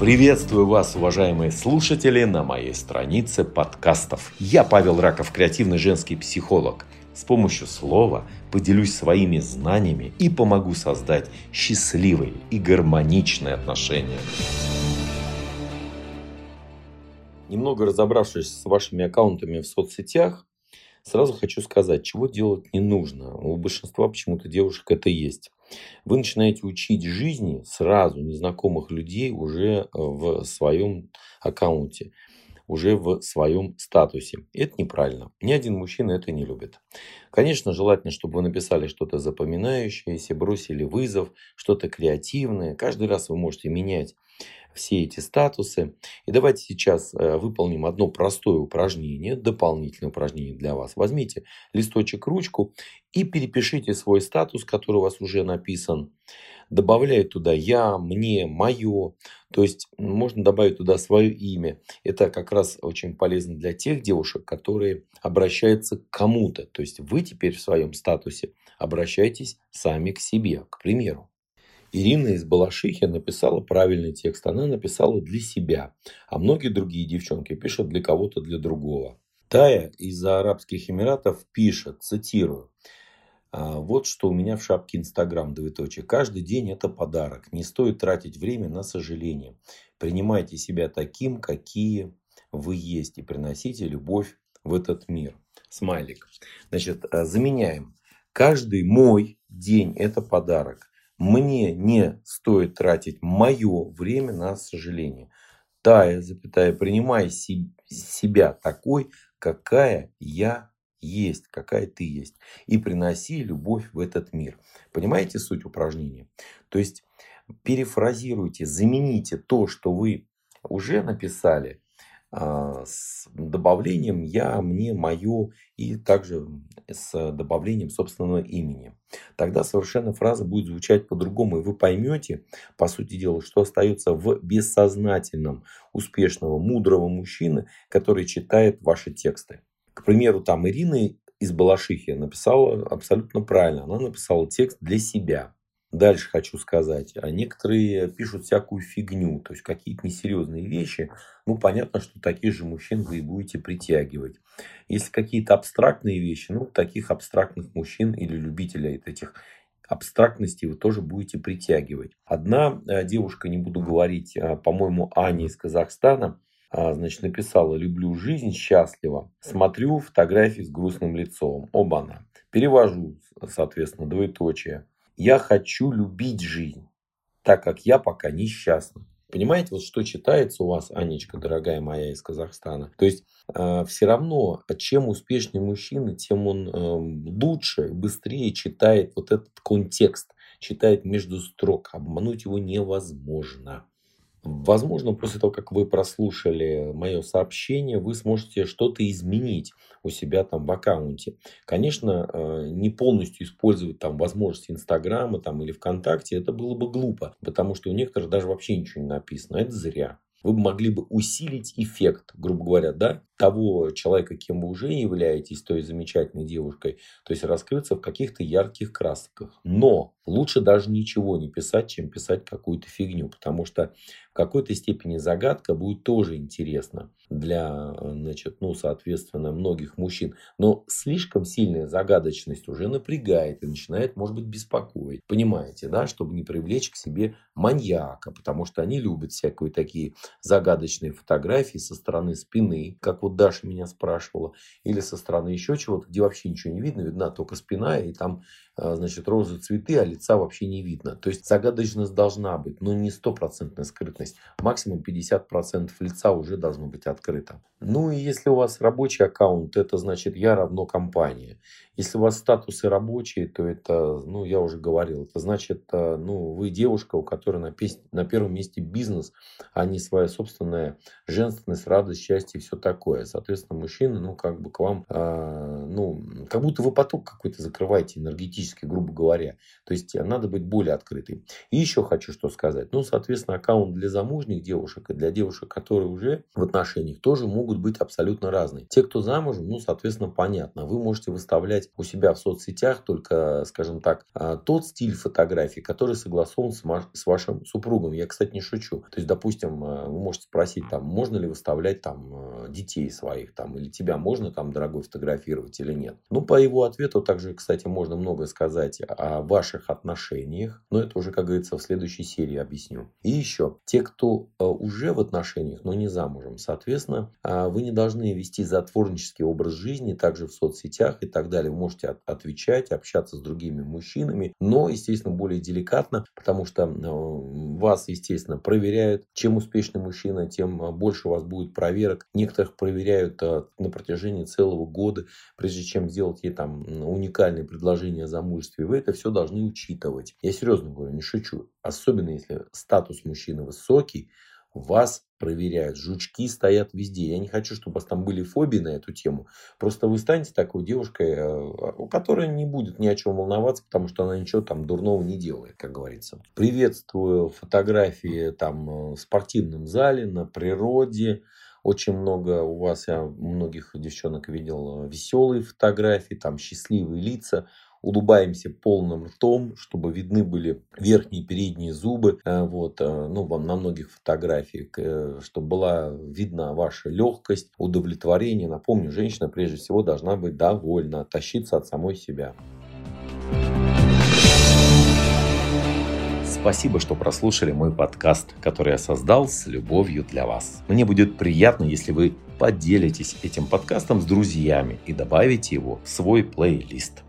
Приветствую вас, уважаемые слушатели, на моей странице подкастов. Я Павел Раков, креативный женский психолог. С помощью слова поделюсь своими знаниями и помогу создать счастливые и гармоничные отношения. Немного разобравшись с вашими аккаунтами в соцсетях, сразу хочу сказать, чего делать не нужно. У большинства почему-то девушек это есть. Вы начинаете учить жизни сразу незнакомых людей уже в своем аккаунте уже в своем статусе. Это неправильно. Ни один мужчина это не любит. Конечно, желательно, чтобы вы написали что-то запоминающееся, бросили вызов, что-то креативное. Каждый раз вы можете менять все эти статусы. И давайте сейчас э, выполним одно простое упражнение, дополнительное упражнение для вас. Возьмите листочек, ручку и перепишите свой статус, который у вас уже написан. Добавляйте туда я, мне, мое. То есть можно добавить туда свое имя. Это как раз очень полезно для тех девушек, которые обращаются к кому-то. То есть вы теперь в своем статусе обращайтесь сами к себе, к примеру. Ирина из Балашихи написала правильный текст. Она написала для себя. А многие другие девчонки пишут для кого-то, для другого. Тая из Арабских Эмиратов пишет, цитирую. «А, вот что у меня в шапке Инстаграм, двоеточие. Каждый день это подарок. Не стоит тратить время на сожаление. Принимайте себя таким, какие вы есть. И приносите любовь в этот мир. Смайлик. Значит, а, заменяем. Каждый мой день это подарок. Мне не стоит тратить мое время на сожаление. Тая, запятая, принимай себя такой, какая я есть, какая ты есть. И приноси любовь в этот мир. Понимаете суть упражнения? То есть перефразируйте, замените то, что вы уже написали, с добавлением «я», «мне», «мое» и также с добавлением собственного имени. Тогда совершенно фраза будет звучать по-другому, и вы поймете, по сути дела, что остается в бессознательном успешного, мудрого мужчины, который читает ваши тексты. К примеру, там Ирина из Балашихи написала абсолютно правильно. Она написала текст для себя. Дальше хочу сказать. А некоторые пишут всякую фигню, то есть какие-то несерьезные вещи. Ну, понятно, что таких же мужчин вы и будете притягивать. Если какие-то абстрактные вещи, ну, таких абстрактных мужчин или любителей этих абстрактностей вы тоже будете притягивать. Одна э, девушка, не буду говорить, э, по-моему, Аня из Казахстана, э, значит, написала «Люблю жизнь, счастливо». Смотрю фотографии с грустным лицом. Оба-на. Перевожу, соответственно, двоеточие. Я хочу любить жизнь, так как я пока несчастна. Понимаете, вот что читается у вас, Анечка, дорогая моя из Казахстана. То есть э, все равно, чем успешнее мужчина, тем он э, лучше, быстрее читает вот этот контекст, читает между строк. Обмануть его невозможно. Возможно, после того, как вы прослушали мое сообщение, вы сможете что-то изменить у себя там в аккаунте. Конечно, э, не полностью использовать там возможности Инстаграма там, или ВКонтакте, это было бы глупо, потому что у некоторых даже вообще ничего не написано. Это зря вы могли бы усилить эффект, грубо говоря, да, того человека, кем вы уже являетесь, той замечательной девушкой, то есть раскрыться в каких-то ярких красках. Но лучше даже ничего не писать, чем писать какую-то фигню, потому что в какой-то степени загадка будет тоже интересна для, значит, ну, соответственно, многих мужчин. Но слишком сильная загадочность уже напрягает и начинает, может быть, беспокоить. Понимаете, да, чтобы не привлечь к себе маньяка, потому что они любят всякие такие загадочные фотографии со стороны спины, как вот Даша меня спрашивала, или со стороны еще чего-то, где вообще ничего не видно, видна только спина, и там, а, значит, розы, цветы, а лица вообще не видно. То есть загадочность должна быть, но не стопроцентная скрытность. Максимум 50% лица уже должно быть открыто. Ну и если у вас рабочий аккаунт, это значит я равно компания. Если у вас статусы рабочие, то это, ну я уже говорил, это значит, э, ну вы девушка, у которой на, на первом месте бизнес, а не своя собственная женственность, радость, счастье и все такое. Соответственно, мужчина, ну как бы к вам, э, ну как будто вы поток какой-то закрываете энергетически, грубо говоря. То есть надо быть более открытым. И еще хочу что сказать. Ну, соответственно, аккаунт для замужних девушек и для девушек, которые уже в отношениях, тоже могут быть абсолютно разные. Те, кто замужем, ну, соответственно, понятно. Вы можете выставлять у себя в соцсетях только, скажем так, а, тот стиль фотографий, который согласован с вашим вашим супругом. Я, кстати, не шучу. То есть, допустим, э, вы можете спросить, там, можно ли выставлять там э, детей своих, там, или тебя можно там, дорогой, фотографировать или нет. Ну, по его ответу также, кстати, можно много сказать о ваших отношениях, но это уже, как говорится, в следующей серии объясню. И еще, те, кто э, уже в отношениях, но не замужем, соответственно, вы не должны вести затворнический образ жизни, также в соцсетях и так далее. Вы можете отвечать, общаться с другими мужчинами, но, естественно, более деликатно, потому что вас, естественно, проверяют. Чем успешный мужчина, тем а, больше у вас будет проверок. Некоторых проверяют а, на протяжении целого года, прежде чем сделать ей там уникальное предложение о замужестве. Вы это все должны учитывать. Я серьезно говорю, не шучу. Особенно если статус мужчины высокий, вас проверяют. Жучки стоят везде. Я не хочу, чтобы у вас там были фобии на эту тему. Просто вы станете такой девушкой, э, у которой не будет ни о чем волноваться, потому что она ничего там дурного не делает, как говорится. Приветствую фотографии там э, в спортивном зале, на природе. Очень много у вас, я многих девчонок видел, э, веселые фотографии, там счастливые лица улыбаемся полным ртом, чтобы видны были верхние и передние зубы. Э, вот, э, ну, вам на многих фотографиях, чтобы была видна ваша легкость, удовлетворение. Напомню, женщина прежде всего должна быть довольна, тащиться от самой себя. Спасибо, что прослушали мой подкаст, который я создал с любовью для вас. Мне будет приятно, если вы поделитесь этим подкастом с друзьями и добавите его в свой плейлист.